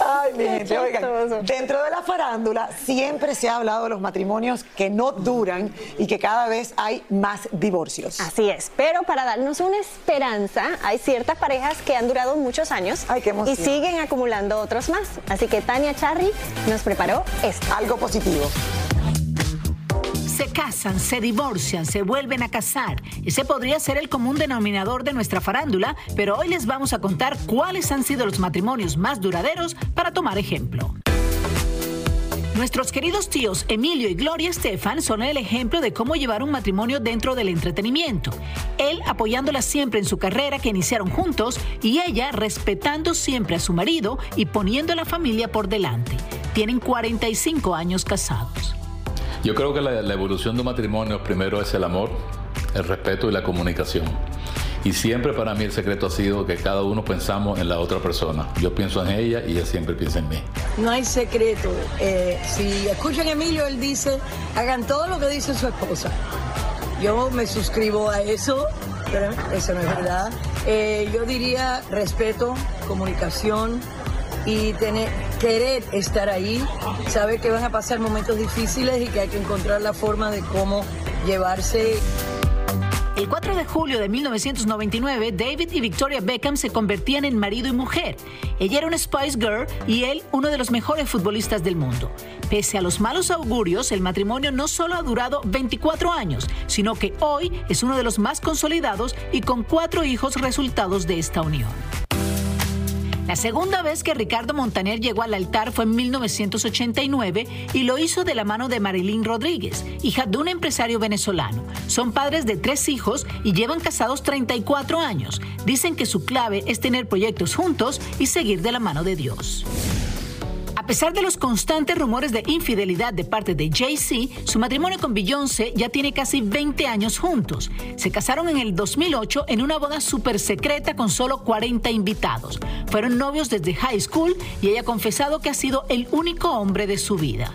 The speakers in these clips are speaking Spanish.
Ay, mi gente, oigan, dentro de la farándula siempre se ha hablado de los matrimonios que no duran y que cada vez hay más divorcios. Así es, pero para darnos una esperanza, hay ciertas parejas que han durado muchos años Ay, qué y siguen acumulando otros más. Así que Tania Charry nos preparó esto. Algo positivo. Se casan, se divorcian, se vuelven a casar. Ese podría ser el común denominador de nuestra farándula, pero hoy les vamos a contar cuáles han sido los matrimonios más duraderos para tomar ejemplo. Nuestros queridos tíos Emilio y Gloria Estefan son el ejemplo de cómo llevar un matrimonio dentro del entretenimiento. Él apoyándola siempre en su carrera que iniciaron juntos y ella respetando siempre a su marido y poniendo a la familia por delante. Tienen 45 años casados. Yo creo que la, evolución de un matrimonio primero es el amor, el respeto y la comunicación. Y siempre para mí el secreto ha sido que cada uno pensamos en la otra persona. Yo pienso en ella y ella siempre piensa en mí. No hay secreto. Eh, si escuchan Emilio, él dice, hagan todo lo que dice su esposa. Yo me suscribo a eso, pero eso no es verdad. Eh, yo diría respeto, comunicación y tener, querer estar ahí, saber que van a pasar momentos difíciles y que hay que encontrar la forma de cómo llevarse. El 4 de julio de 1999, David y Victoria Beckham se convertían en marido y mujer. Ella era una Spice Girl y él uno de los mejores futbolistas del mundo. Pese a los malos augurios, el matrimonio no solo ha durado 24 años, sino que hoy es uno de los más consolidados y con cuatro hijos resultados de esta unión. La segunda vez que Ricardo Montaner llegó al altar fue en 1989 y lo hizo de la mano de Marilyn Rodríguez, hija de un empresario venezolano. Son padres de tres hijos y llevan casados 34 años. Dicen que su clave es tener proyectos juntos y seguir de la mano de Dios. A pesar de los constantes rumores de infidelidad de parte de Jay-Z, su matrimonio con Beyoncé ya tiene casi 20 años juntos. Se casaron en el 2008 en una boda súper secreta con solo 40 invitados. Fueron novios desde high school y ella ha confesado que ha sido el único hombre de su vida.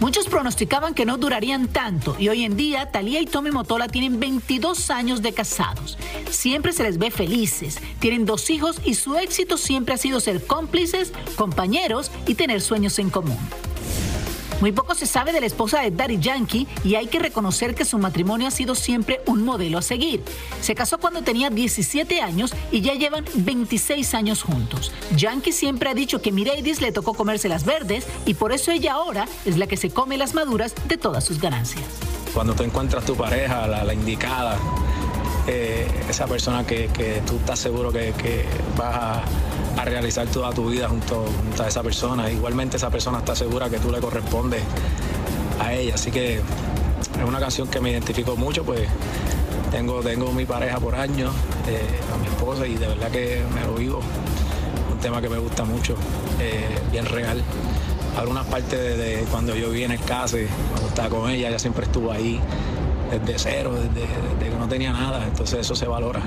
Muchos pronosticaban que no durarían tanto y hoy en día Talía y Tommy Motola tienen 22 años de casados. Siempre se les ve felices, tienen dos hijos y su éxito siempre ha sido ser cómplices, compañeros y tener sueños en común. Muy poco se sabe de la esposa de Daddy Yankee y hay que reconocer que su matrimonio ha sido siempre un modelo a seguir. Se casó cuando tenía 17 años y ya llevan 26 años juntos. Yankee siempre ha dicho que Mireidis le tocó comerse las verdes y por eso ella ahora es la que se come las maduras de todas sus ganancias. Cuando tú encuentras tu pareja, la, la indicada, esa persona que, tú estás seguro que, vas a, realizar toda tu vida junto, junto a esa persona. Igualmente esa persona está segura que tú le correspondes a ella. Así que es una canción que me identifico mucho, pues tengo, tengo mi pareja por años, eh, a mi esposa, y de verdad que me lo vivo. Un tema que me gusta mucho, eh, bien real. Algunas partes de, de cuando yo vi en el caso, cuando estaba con ella, ella siempre estuvo ahí desde cero, desde, que no tenía nada, entonces eso se valora.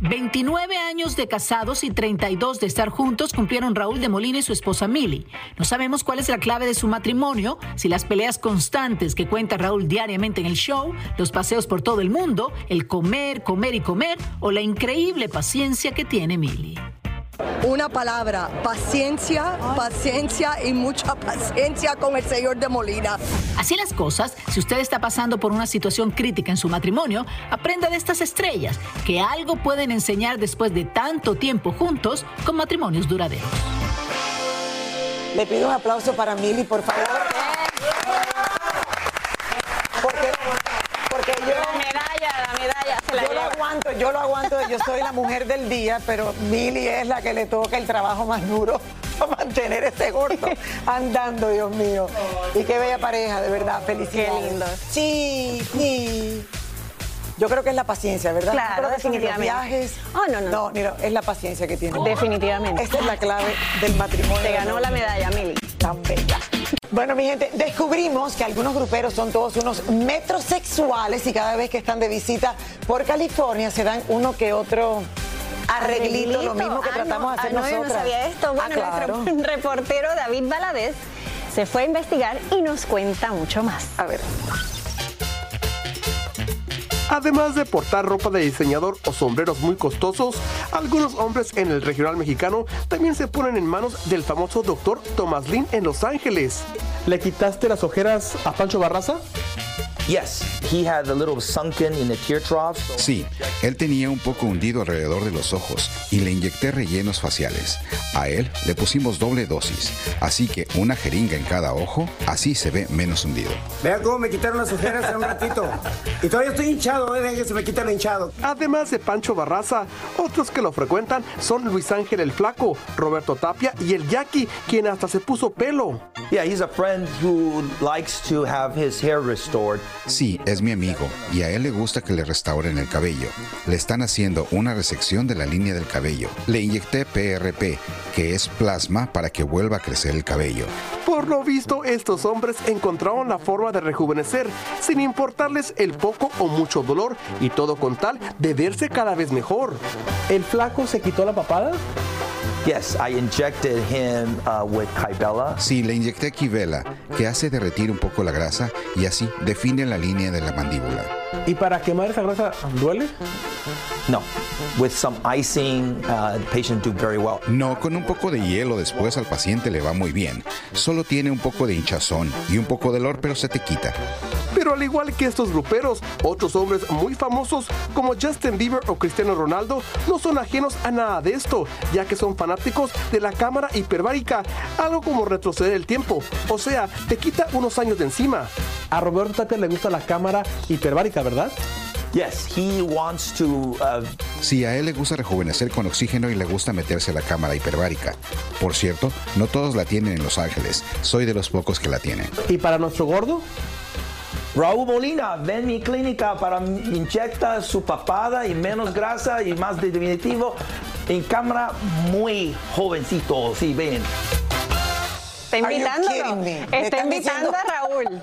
29 años de casados y 32 de estar juntos cumplieron Raúl de Molina y su esposa Mili. No sabemos cuál es la clave de su matrimonio, si las peleas constantes que cuenta Raúl diariamente en el show, los paseos por todo el mundo, el comer, comer y comer o la increíble paciencia que tiene Mili. Una palabra, paciencia, paciencia y mucha paciencia con el señor de Molina. Así las cosas, si usted está pasando por una situación crítica en su matrimonio, aprenda de estas estrellas, que algo pueden enseñar después de tanto tiempo juntos con matrimonios duraderos. Le pido un aplauso para Mili, por favor. Porque, porque yo... La medalla, la medalla se la yo lo lleva. aguanto, yo lo aguanto, yo soy la mujer del día, pero Mili es la que le toca el trabajo más duro para mantener ese gordo andando, Dios mío. Y qué bella pareja, de verdad, felicidades. Qué lindos. Sí, sí. Yo creo que es la paciencia, ¿verdad? Claro, No creo que son ni los definitivamente. viajes. Oh, no, no. No, lo- es la paciencia que tiene. Definitivamente. Esta es la clave del matrimonio. Te ganó la medalla, Mili. Tan bella. Bueno, mi gente, descubrimos que algunos gruperos son todos unos metrosexuales y cada vez que están de visita por California se dan uno que otro arreglito, lo mismo que Ah, tratamos no, de hacer ah, no, yo no sabía esto. Bueno, Ah, claro. nuestro reportero David Valadez se fue a investigar y nos cuenta mucho más. A ver. Además de portar ropa de diseñador o sombreros muy costosos, algunos hombres en el regional mexicano también se ponen en manos del famoso doctor Thomas Lin en Los Ángeles. ¿Le quitaste las ojeras a Pancho Barraza? Yes, he had a little sunken in the tear trough. Sí, él tenía un poco hundido alrededor de los ojos y le inyecté rellenos faciales. A él le pusimos doble dosis, así que una jeringa en cada ojo, así se ve menos hundido. Vean cómo me quitaron las ojeras hace un ratito. Y todavía estoy hinchado, ¿eh? Que se me quita el hinchado. Además de Pancho Barraza, otros que lo frecuentan son Luis Ángel el Flaco, Roberto Tapia y el Jackie, quien hasta se puso pelo. Yeah, he's a friend who likes to have his hair restored. Sí, es mi amigo y a él le gusta que le restauren el cabello. Le están haciendo una resección de la línea del cabello. Le inyecté PRP, que es plasma para que vuelva a crecer el cabello. Por lo visto, estos hombres encontraron la forma de rejuvenecer sin importarles el poco o mucho dolor y todo con tal de verse cada vez mejor. ¿El flaco se quitó la papada? Yes, I injected him uh, with Kybella. Sí, le inyecté Kivela, que hace derretir un poco la grasa y así define la línea de la mandíbula. ¿Y para quemar esa grasa duele? No, with some icing, uh, the patient do very well. No, con un poco de hielo después al paciente le va muy bien. Solo tiene un poco de hinchazón y un poco de dolor, pero se te quita. Pero al igual que estos gruperos, otros hombres muy famosos como Justin Bieber o Cristiano Ronaldo no son ajenos a nada de esto, ya que son fanáticos de la cámara hiperbárica, algo como retroceder el tiempo, o sea, te quita unos años de encima. A Roberto Tapia le gusta la cámara hiperbárica, ¿verdad? Yes, he wants to. Uh, Sí, a él le gusta rejuvenecer con oxígeno y le gusta meterse a la cámara hiperbárica. Por cierto, no todos la tienen en Los Ángeles. Soy de los pocos que la tienen. ¿Y para nuestro gordo? Raúl Molina, ven mi clínica para inyectar su papada y menos grasa y más definitivo en cámara muy jovencito. Sí, ven. Está? ¿Me Está invitando a Raúl.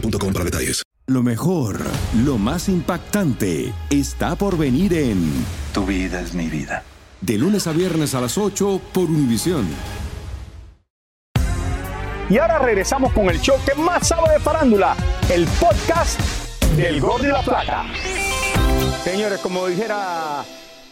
boostmobile.com para detalles. Lo mejor, lo más impactante, está por venir en Tu vida es mi vida. De lunes a viernes a las 8 por Univisión. Y ahora regresamos con el show que más sabe de farándula, el podcast del Gol de la Plata. Señores, como dijera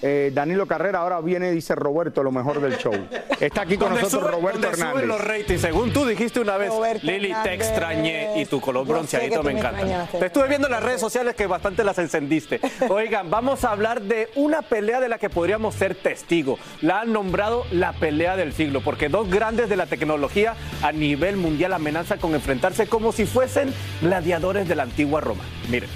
eh, Danilo Carrera, ahora viene, dice Roberto, lo mejor del show. Está aquí con nosotros Roberto donde Hernández. suben los ratings. Según tú dijiste una vez, Roberto Lili, te extrañé y tu color bronceadito me me encanta. extrañaste. Te estuve viendo en las redes sociales que bastante las encendiste. Oigan, vamos a hablar de una pelea de la que podríamos ser testigo. La han nombrado la pelea del siglo, porque dos grandes de la tecnología a nivel mundial amenazan con enfrentarse como si fuesen gladiadores de la antigua Roma. Miren.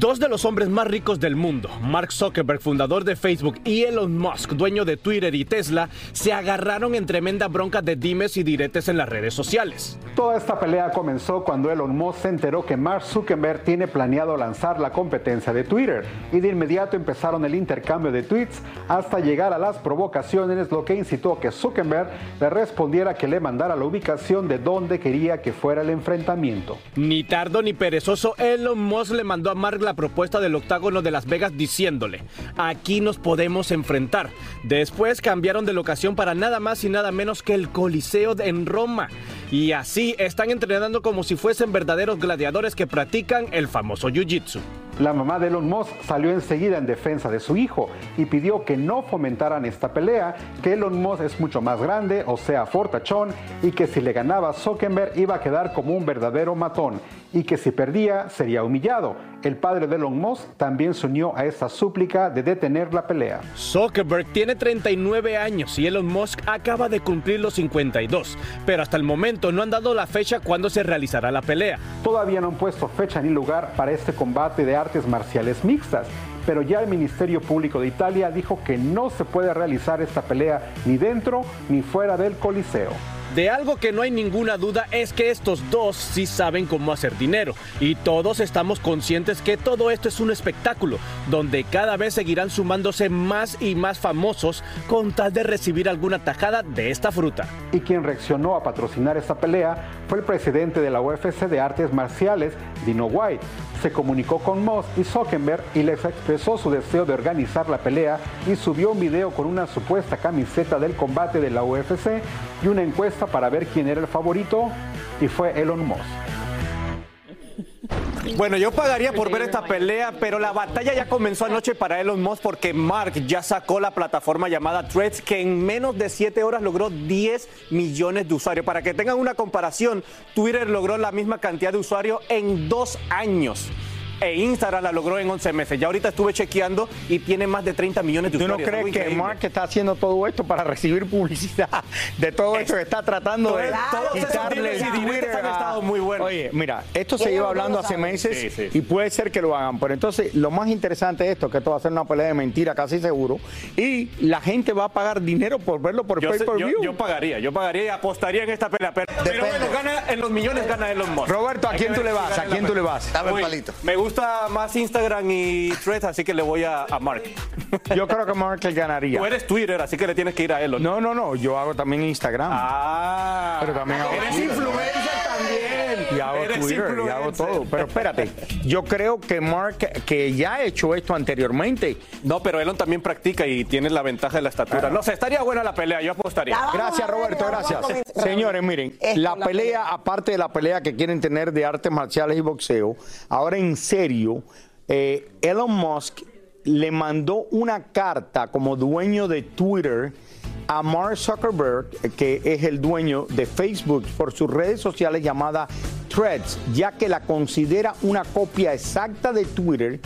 Dos de los hombres más ricos del mundo, Mark Zuckerberg, fundador de Facebook, y Elon Musk, dueño de Twitter y Tesla, se agarraron en tremenda bronca de dimes y diretes en las redes sociales. Toda esta pelea comenzó cuando Elon Musk se enteró que Mark Zuckerberg tiene planeado lanzar la competencia de Twitter y de inmediato empezaron el intercambio de tweets hasta llegar a las provocaciones, lo que incitó a que Zuckerberg le respondiera que le mandara la ubicación de donde quería que fuera el enfrentamiento. Ni tardo ni perezoso, Elon Musk le mandó a Mark la propuesta del octágono de Las Vegas diciéndole, aquí nos podemos enfrentar. Después cambiaron de locación para nada más y nada menos que el Coliseo en Roma. Y así están entrenando como si fuesen verdaderos gladiadores que practican el famoso Jiu-Jitsu. La mamá de Elon Musk salió enseguida en defensa de su hijo y pidió que no fomentaran esta pelea, que Elon Musk es mucho más grande, o sea, fortachón, y que si le ganaba Zuckerberg iba a quedar como un verdadero matón, y que si perdía sería humillado. El padre de Elon Musk también se unió a esta súplica de detener la pelea. Zuckerberg tiene 39 años y Elon Musk acaba de cumplir los 52, pero hasta el momento no han dado la fecha cuando se realizará la pelea. Todavía no han puesto fecha ni lugar para este combate de artes marciales mixtas, pero ya el Ministerio Público de Italia dijo que no se puede realizar esta pelea ni dentro ni fuera del Coliseo. De algo que no hay ninguna duda es que estos dos sí saben cómo hacer dinero y todos estamos conscientes que todo esto es un espectáculo donde cada vez seguirán sumándose más y más famosos con tal de recibir alguna tajada de esta fruta. Y quien reaccionó a patrocinar esta pelea fue el presidente de la UFC de artes marciales, Dino White. Se comunicó con Moss y Zuckerberg y les expresó su deseo de organizar la pelea y subió un video con una supuesta camiseta del combate de la UFC y una encuesta para ver quién era el favorito y fue Elon Musk. Bueno, yo pagaría por ver esta pelea, pero la batalla ya comenzó anoche para Elon Musk porque Mark ya sacó la plataforma llamada Threads que en menos de 7 horas logró 10 millones de usuarios. Para que tengan una comparación, Twitter logró la misma cantidad de usuarios en dos años. E Instagram la logró en 11 meses. Ya ahorita estuve chequeando y tiene más de 30 millones de ¿Tú no usuarios. crees que increíble. Mark está haciendo todo esto para recibir publicidad de todo esto que está tratando de quitarle el Twitter han a- estado muy buenos. Oye, mira, esto se lleva hablando hace meses Sí, sí. y puede ser que lo hagan. Pero entonces, lo más interesante de esto es que esto va a ser una pelea de mentira casi seguro y la gente va a pagar dinero por verlo por Yo, pay per yo- view. yo pagaría, yo pagaría y apostaría en esta pelea. Pero, pero bueno, gana, en los millones gana Elon Musk. Roberto, ¿a quién tú le vas? ¿A quién tú le vas? Uy, Me gusta más Instagram y Threads, así que le voy a, a Mark. Yo creo que Mark le ganaría. Tú eres Twitter, así que le tienes que ir a Elon. No, no, no, yo hago también Instagram. Ah, pero también hago eres influencer. Y hago Eres Twitter, y hago todo. Pero espérate, yo creo que Mark, que ya ha hecho esto anteriormente. No, pero Elon también practica y tiene la ventaja de la estatura. No sé, estaría buena la pelea, yo apostaría. Gracias, Roberto, gracias. Señores, miren, la pelea, aparte de la pelea que quieren tener de artes marciales y boxeo, ahora en serio, eh, Elon Musk le mandó una carta como dueño de Twitter a Mark Zuckerberg, que es el dueño de Facebook, por sus redes sociales llamada Threads, ya que la considera una copia exacta de Twitter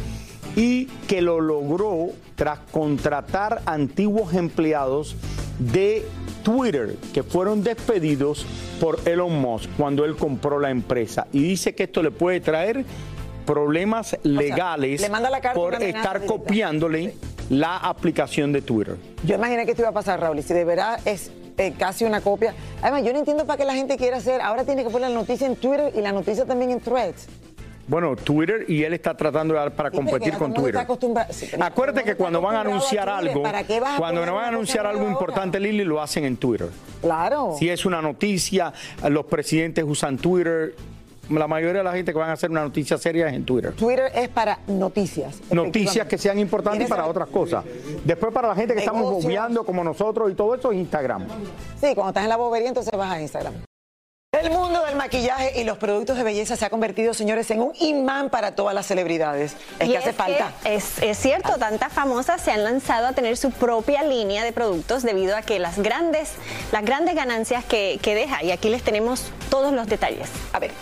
y que lo logró tras contratar antiguos empleados de Twitter que fueron despedidos por Elon Musk cuando él compró la empresa. Y dice que esto le puede traer problemas legales le manda la carta por estar copiándole la aplicación de Twitter. Yo imaginé que esto iba a pasar, Raúl, y si de verdad es eh, casi una copia. Además, yo no entiendo para qué la gente quiere hacer. Ahora tiene que poner la noticia en Twitter y la noticia también en Threads. Bueno, Twitter y él está tratando de dar para Sí, competir con Twitter. sí, Acuérdate que cuando van a anunciar Twitter. algo, ¿Para qué vas a cuando no van a anunciar algo ahora? importante, Lili, lo hacen en Twitter. Claro. Si es una noticia, los presidentes usan Twitter. La mayoría de la gente que van a hacer una noticia seria es en Twitter. Twitter es para noticias. Noticias que sean importantes para otras cosas. Después para la gente que estamos bobeando como nosotros y todo eso es Instagram. Sí, cuando estás en la bobería, entonces vas a Instagram. El mundo del maquillaje y los productos de belleza se ha convertido, señores, en un imán para todas las celebridades. Es Y que hace falta. es, es cierto, tantas famosas se han lanzado a tener su propia línea de productos debido a que las grandes, las grandes ganancias que, que deja. Y aquí les tenemos todos los detalles. A ver.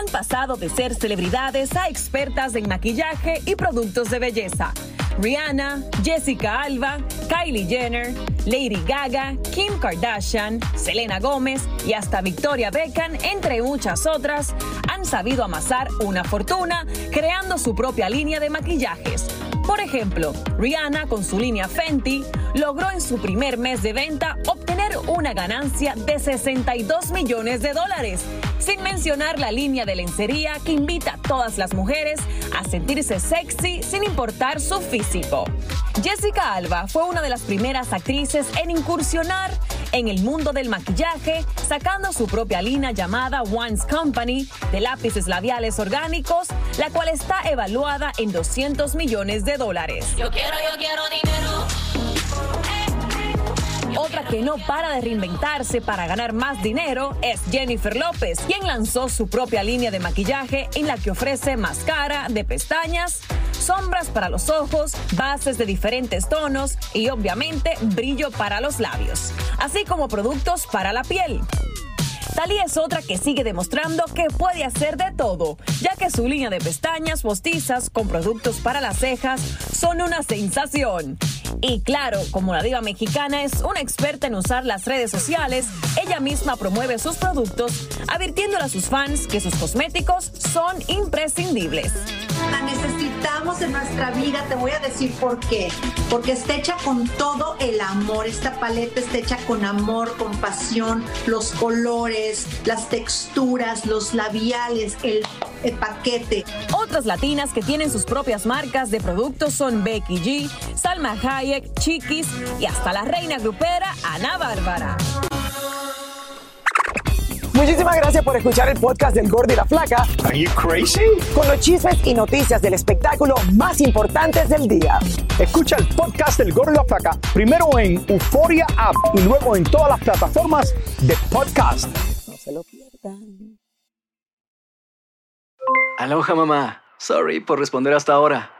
Han pasado de ser celebridades a expertas en maquillaje y productos de belleza. Rihanna, Jessica Alba, Kylie Jenner, Lady Gaga, Kim Kardashian, Selena Gómez y hasta Victoria Beckham, entre muchas otras, han sabido amasar una fortuna creando su propia línea de maquillajes. Por ejemplo, Rihanna con su línea Fenty logró en su primer mes de venta obtener una ganancia de 62 millones de dólares, sin mencionar la línea de lencería que invita a todas las mujeres a sentirse sexy sin importar su físico. Jessica Alba fue una de las primeras actrices en incursionar en el mundo del maquillaje, sacando su propia línea llamada One's Company de lápices labiales orgánicos, la cual está evaluada en 200 millones de dólares. Yo quiero, yo quiero dinero. Otra que no para de reinventarse para ganar más dinero es Jennifer López, quien lanzó su propia línea de maquillaje en la que ofrece máscara de pestañas, sombras para los ojos, bases de diferentes tonos y obviamente brillo para los labios, así como productos para la piel. Talía es otra que sigue demostrando que puede hacer de todo, ya que su línea de pestañas postizas con productos para las cejas son una sensación. Y claro, como la diva mexicana es una experta en usar las redes sociales, ella misma promueve sus productos, advirtiéndole a sus fans que sus cosméticos son imprescindibles. La necesitamos en nuestra vida, te voy a decir por qué. Porque está hecha con todo el amor. Esta paleta está hecha con amor, con pasión, los colores, las texturas, los labiales, el, el paquete. Otras latinas que tienen sus propias marcas de productos son Becky G, Salma Hayek, Chiquis y hasta la reina grupera Ana Bárbara. Muchísimas gracias por escuchar el podcast del Gordo y la Flaca. Are you crazy? Con los chismes y noticias del espectáculo más importantes del día. Escucha el podcast del Gordo y la Flaca primero en Euforia App y luego en todas las plataformas de podcast. No se lo pierdan. Aloha mamá. Sorry por responder hasta ahora.